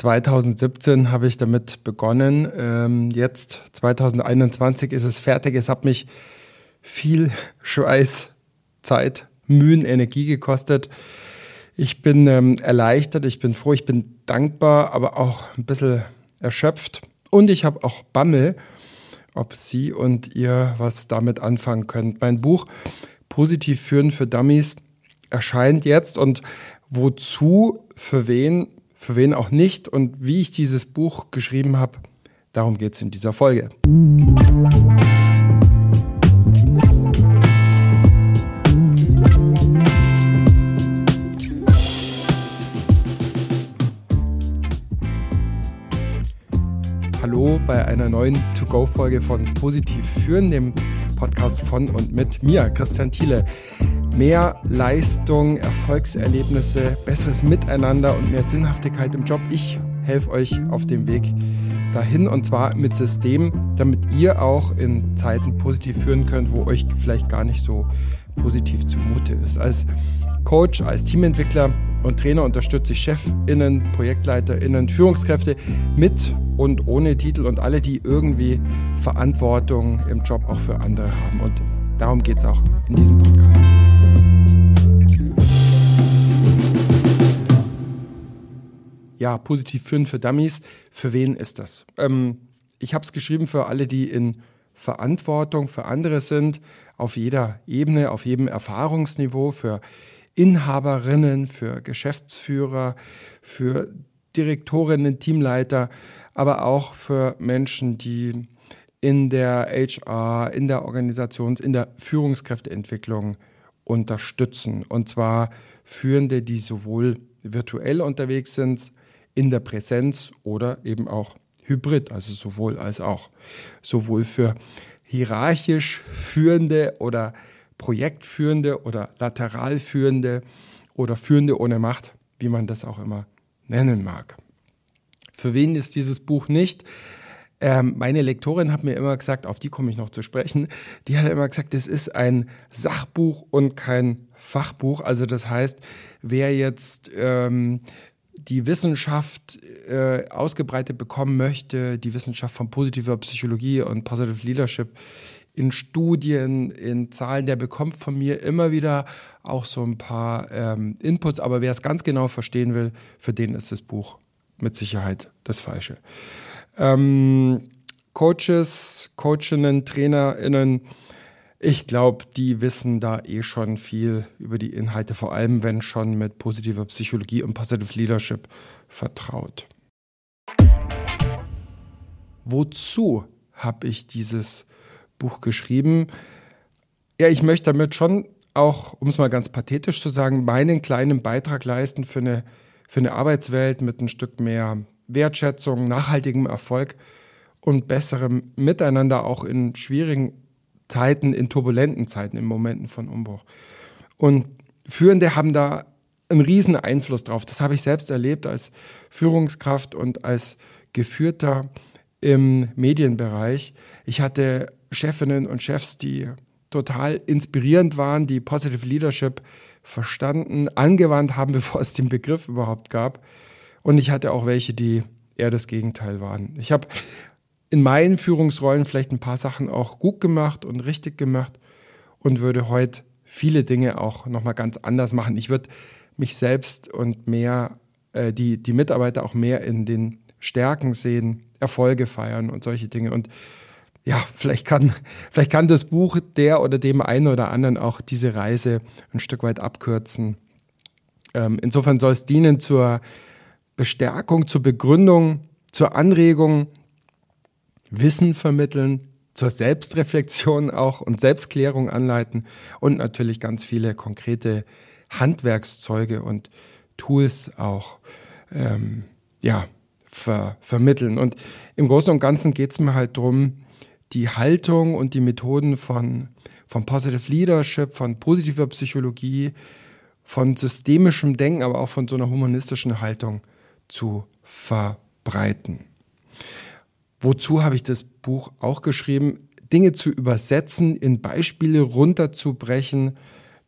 2017 habe ich damit begonnen. Ähm, jetzt, 2021, ist es fertig. Es hat mich viel Schweiß, Zeit, Mühen, Energie gekostet. Ich bin ähm, erleichtert, ich bin froh, ich bin dankbar, aber auch ein bisschen erschöpft. Und ich habe auch Bammel, ob Sie und ihr was damit anfangen könnt. Mein Buch Positiv führen für Dummies erscheint jetzt und wozu, für wen, für wen auch nicht und wie ich dieses Buch geschrieben habe, darum geht es in dieser Folge. Hallo bei einer neuen To-Go-Folge von Positiv führen, dem Podcast von und mit mir, Christian Thiele. Mehr Leistung, Erfolgserlebnisse, besseres Miteinander und mehr Sinnhaftigkeit im Job. Ich helfe euch auf dem Weg dahin und zwar mit Systemen, damit ihr auch in Zeiten positiv führen könnt, wo euch vielleicht gar nicht so positiv zumute ist. Als Coach, als Teamentwickler und Trainer unterstütze ich ChefInnen, ProjektleiterInnen, Führungskräfte mit und ohne Titel und alle, die irgendwie Verantwortung im Job auch für andere haben. Und darum geht es auch in diesem Podcast. Ja, positiv führen für Dummies. Für wen ist das? Ähm, ich habe es geschrieben für alle, die in Verantwortung für andere sind, auf jeder Ebene, auf jedem Erfahrungsniveau, für Inhaberinnen, für Geschäftsführer, für Direktorinnen, Teamleiter, aber auch für Menschen, die in der HR, in der Organisations-, in der Führungskräfteentwicklung unterstützen. Und zwar Führende, die sowohl virtuell unterwegs sind, in der Präsenz oder eben auch hybrid, also sowohl als auch. Sowohl für hierarchisch Führende oder Projektführende oder Lateralführende oder Führende ohne Macht, wie man das auch immer nennen mag. Für wen ist dieses Buch nicht? Ähm, meine Lektorin hat mir immer gesagt, auf die komme ich noch zu sprechen, die hat immer gesagt, es ist ein Sachbuch und kein Fachbuch. Also das heißt, wer jetzt ähm, die Wissenschaft äh, ausgebreitet bekommen möchte, die Wissenschaft von positiver Psychologie und Positive Leadership, in Studien, in Zahlen, der bekommt von mir immer wieder auch so ein paar ähm, Inputs. Aber wer es ganz genau verstehen will, für den ist das Buch mit Sicherheit das Falsche. Ähm, Coaches, Coachinnen, TrainerInnen, ich glaube, die wissen da eh schon viel über die Inhalte, vor allem wenn schon mit positiver Psychologie und Positive Leadership vertraut. Wozu habe ich dieses Buch geschrieben. Ja, ich möchte damit schon auch, um es mal ganz pathetisch zu sagen, meinen kleinen Beitrag leisten für eine, für eine Arbeitswelt mit ein Stück mehr Wertschätzung, nachhaltigem Erfolg und besserem Miteinander auch in schwierigen Zeiten, in turbulenten Zeiten, in Momenten von Umbruch. Und Führende haben da einen riesen Einfluss drauf. Das habe ich selbst erlebt als Führungskraft und als Geführter im Medienbereich. Ich hatte Chefinnen und Chefs, die total inspirierend waren, die Positive Leadership verstanden, angewandt haben, bevor es den Begriff überhaupt gab. Und ich hatte auch welche, die eher das Gegenteil waren. Ich habe in meinen Führungsrollen vielleicht ein paar Sachen auch gut gemacht und richtig gemacht und würde heute viele Dinge auch nochmal ganz anders machen. Ich würde mich selbst und mehr, äh, die, die Mitarbeiter auch mehr in den Stärken sehen, Erfolge feiern und solche Dinge. Und ja, vielleicht kann, vielleicht kann das Buch der oder dem einen oder anderen auch diese Reise ein Stück weit abkürzen. Ähm, insofern soll es dienen zur Bestärkung, zur Begründung, zur Anregung, Wissen vermitteln, zur Selbstreflexion auch und Selbstklärung anleiten und natürlich ganz viele konkrete Handwerkszeuge und Tools auch ähm, ja, ver vermitteln. Und im Großen und Ganzen geht es mir halt darum, die Haltung und die Methoden von, von Positive Leadership, von positiver Psychologie, von systemischem Denken, aber auch von so einer humanistischen Haltung zu verbreiten. Wozu habe ich das Buch auch geschrieben? Dinge zu übersetzen, in Beispiele runterzubrechen.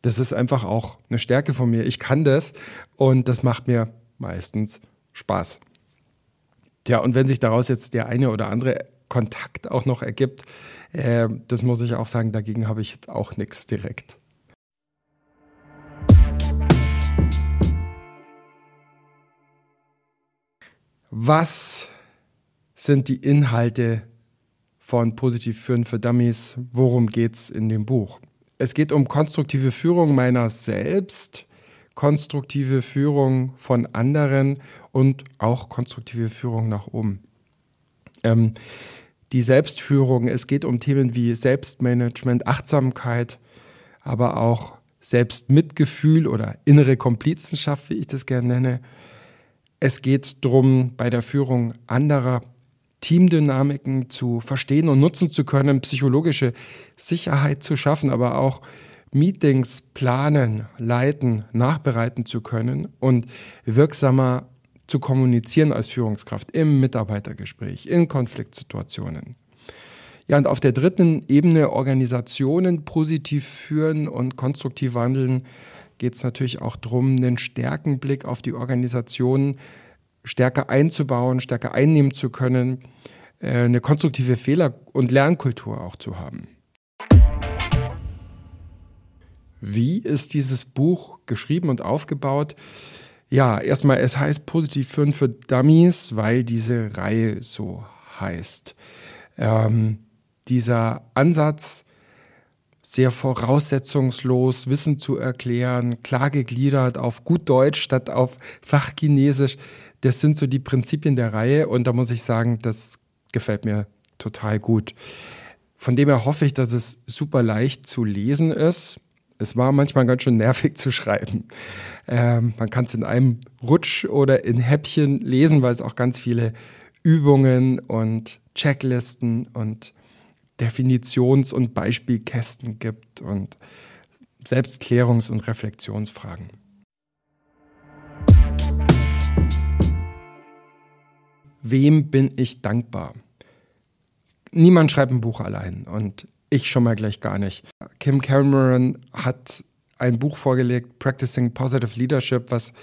Das ist einfach auch eine Stärke von mir. Ich kann das und das macht mir meistens Spaß. Tja, und wenn sich daraus jetzt der eine oder andere Kontakt auch noch ergibt, äh, das muss ich auch sagen, dagegen habe ich jetzt auch nichts direkt. Was sind die Inhalte von Positiv Führen für Dummies? Worum geht es in dem Buch? Es geht um konstruktive Führung meiner selbst, konstruktive Führung von anderen und auch konstruktive Führung nach oben. Ähm, die Selbstführung, es geht um Themen wie Selbstmanagement, Achtsamkeit, aber auch Selbstmitgefühl oder innere Komplizenschaft, wie ich das gerne nenne. Es geht darum, bei der Führung anderer Teamdynamiken zu verstehen und nutzen zu können, psychologische Sicherheit zu schaffen, aber auch Meetings planen, leiten, nachbereiten zu können und wirksamer zu kommunizieren als Führungskraft im Mitarbeitergespräch, in Konfliktsituationen. Ja, und auf der dritten Ebene Organisationen positiv führen und konstruktiv wandeln, geht es natürlich auch darum, einen Stärkenblick auf die Organisation stärker einzubauen, stärker einnehmen zu können, äh, eine konstruktive Fehler- und Lernkultur auch zu haben. Wie ist dieses Buch geschrieben und aufgebaut? Ja, erstmal, es heißt Positiv führen für Dummies, weil diese Reihe so heißt. Ähm, dieser Ansatz, sehr voraussetzungslos Wissen zu erklären, klar gegliedert auf gut Deutsch statt auf Fachchinesisch, das sind so die Prinzipien der Reihe und da muss ich sagen, das gefällt mir total gut. Von dem her hoffe ich, dass es super leicht zu lesen ist. Es war manchmal ganz schön nervig zu schreiben. Ähm, man kann es in einem Rutsch oder in Häppchen lesen, weil es auch ganz viele Übungen und Checklisten und Definitions- und Beispielkästen gibt und Selbstklärungs- und Reflexionsfragen. Wem bin ich dankbar? Niemand schreibt ein Buch allein und ich schon mal gleich gar nicht. Kim Cameron hat ein Buch vorgelegt, Practicing Positive Leadership, was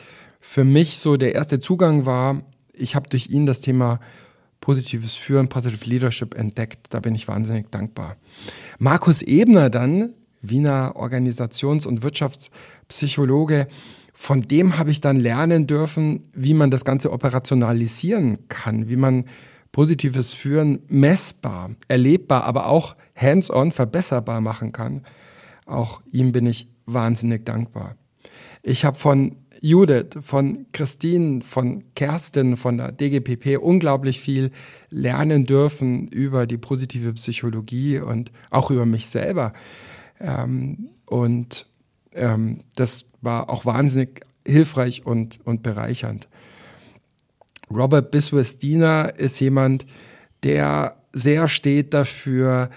für mich so der erste Zugang war. Ich habe durch ihn das Thema positives Führen, Positive Leadership entdeckt. Da bin ich wahnsinnig dankbar. Markus Ebner dann, Wiener Organisations- und Wirtschaftspsychologe, von dem habe ich dann lernen dürfen, wie man das Ganze operationalisieren kann, wie man positives Führen messbar, erlebbar, aber auch hands-on verbesserbar machen kann. Auch ihm bin ich wahnsinnig dankbar. Ich habe von Judith, von Christine, von Kerstin, von der DGPP unglaublich viel lernen dürfen über die positive Psychologie und auch über mich selber. Ähm, und ähm, das war auch wahnsinnig hilfreich und, und bereichernd. Robert Biswas-Diener ist jemand, der sehr steht dafür,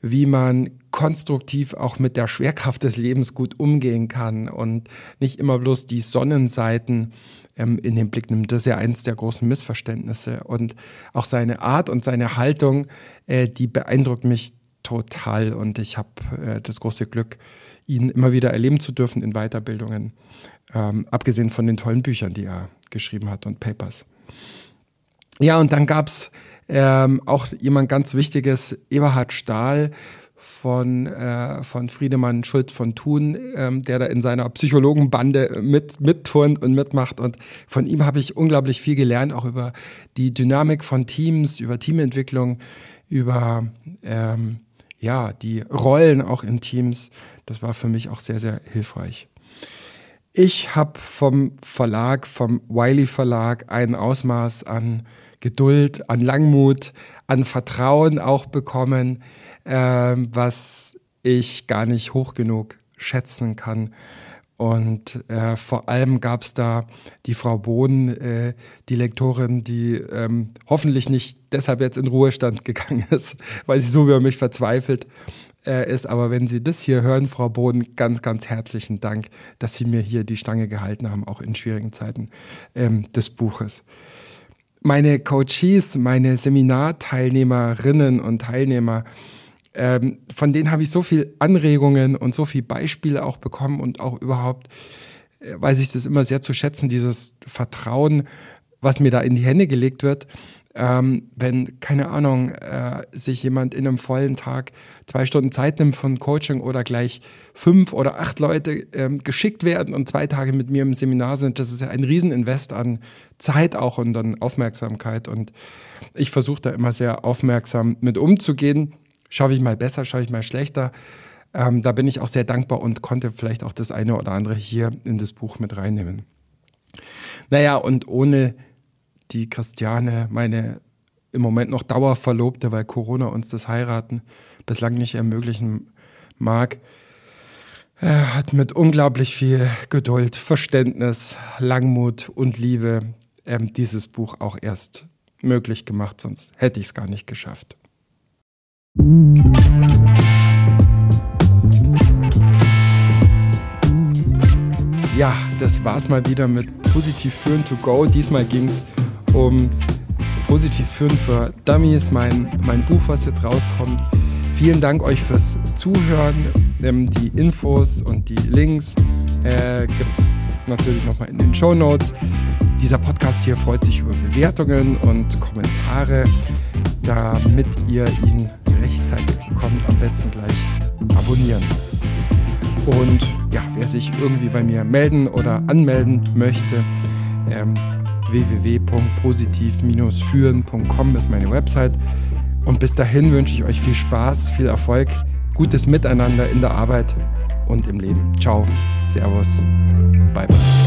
wie man konstruktiv auch mit der Schwerkraft des Lebens gut umgehen kann und nicht immer bloß die Sonnenseiten ähm, in den Blick nimmt. Das ist ja eines der großen Missverständnisse. Und auch seine Art und seine Haltung, äh, die beeindruckt mich total. Und ich habe äh, das große Glück, ihn immer wieder erleben zu dürfen in Weiterbildungen, ähm, abgesehen von den tollen Büchern, die er geschrieben hat und Papers. Ja, und dann gab es ähm, auch jemand ganz Wichtiges, Eberhard Stahl von, äh, von Friedemann Schulz von Thun, ähm, der da in seiner Psychologenbande mit, mitturnt und mitmacht. Und von ihm habe ich unglaublich viel gelernt, auch über die Dynamik von Teams, über Teamentwicklung, über ähm, ja, die Rollen auch in Teams. Das war für mich auch sehr, sehr hilfreich. Ich habe vom Verlag, vom Wiley Verlag, ein Ausmaß an Geduld, an Langmut, an Vertrauen auch bekommen, äh, was ich gar nicht hoch genug schätzen kann. Und äh, vor allem gab es da die Frau Bohn, äh, die Lektorin, die ähm, hoffentlich nicht deshalb jetzt in Ruhestand gegangen ist, weil sie so über mich verzweifelt äh, ist. Aber wenn Sie das hier hören, Frau Bohn, ganz, ganz herzlichen Dank, dass Sie mir hier die Stange gehalten haben, auch in schwierigen Zeiten ähm, des Buches meine Coaches, meine Seminarteilnehmerinnen und Teilnehmer, ähm, von denen habe ich so viel Anregungen und so viel Beispiele auch bekommen und auch überhaupt äh, weiß ich das immer sehr zu schätzen, dieses Vertrauen was mir da in die Hände gelegt wird, ähm, wenn, keine Ahnung, äh, sich jemand in einem vollen Tag zwei Stunden Zeit nimmt von Coaching oder gleich fünf oder acht Leute ähm, geschickt werden und zwei Tage mit mir im Seminar sind, das ist ja ein Rieseninvest an Zeit auch und an Aufmerksamkeit. Und ich versuche da immer sehr aufmerksam mit umzugehen. Schaffe ich mal besser, schaffe ich mal schlechter. Ähm, da bin ich auch sehr dankbar und konnte vielleicht auch das eine oder andere hier in das Buch mit reinnehmen. Naja, und ohne die Christiane, meine im Moment noch Dauerverlobte, weil Corona uns das Heiraten bislang nicht ermöglichen mag, er hat mit unglaublich viel Geduld, Verständnis, Langmut und Liebe ähm, dieses Buch auch erst möglich gemacht, sonst hätte ich es gar nicht geschafft. Ja, das war's mal wieder mit Positiv führen to go. Diesmal ging es um Positiv führen für Dummies, mein, mein Buch, was jetzt rauskommt. Vielen Dank euch fürs Zuhören. Ähm, die Infos und die Links äh, gibt es natürlich nochmal in den Show Notes. Dieser Podcast hier freut sich über Bewertungen und Kommentare, damit ihr ihn rechtzeitig bekommt. Am besten gleich abonnieren. Und ja, wer sich irgendwie bei mir melden oder anmelden möchte, ähm, www.positiv-führen.com ist meine Website. Und bis dahin wünsche ich euch viel Spaß, viel Erfolg, gutes Miteinander in der Arbeit und im Leben. Ciao, Servus, bye bye.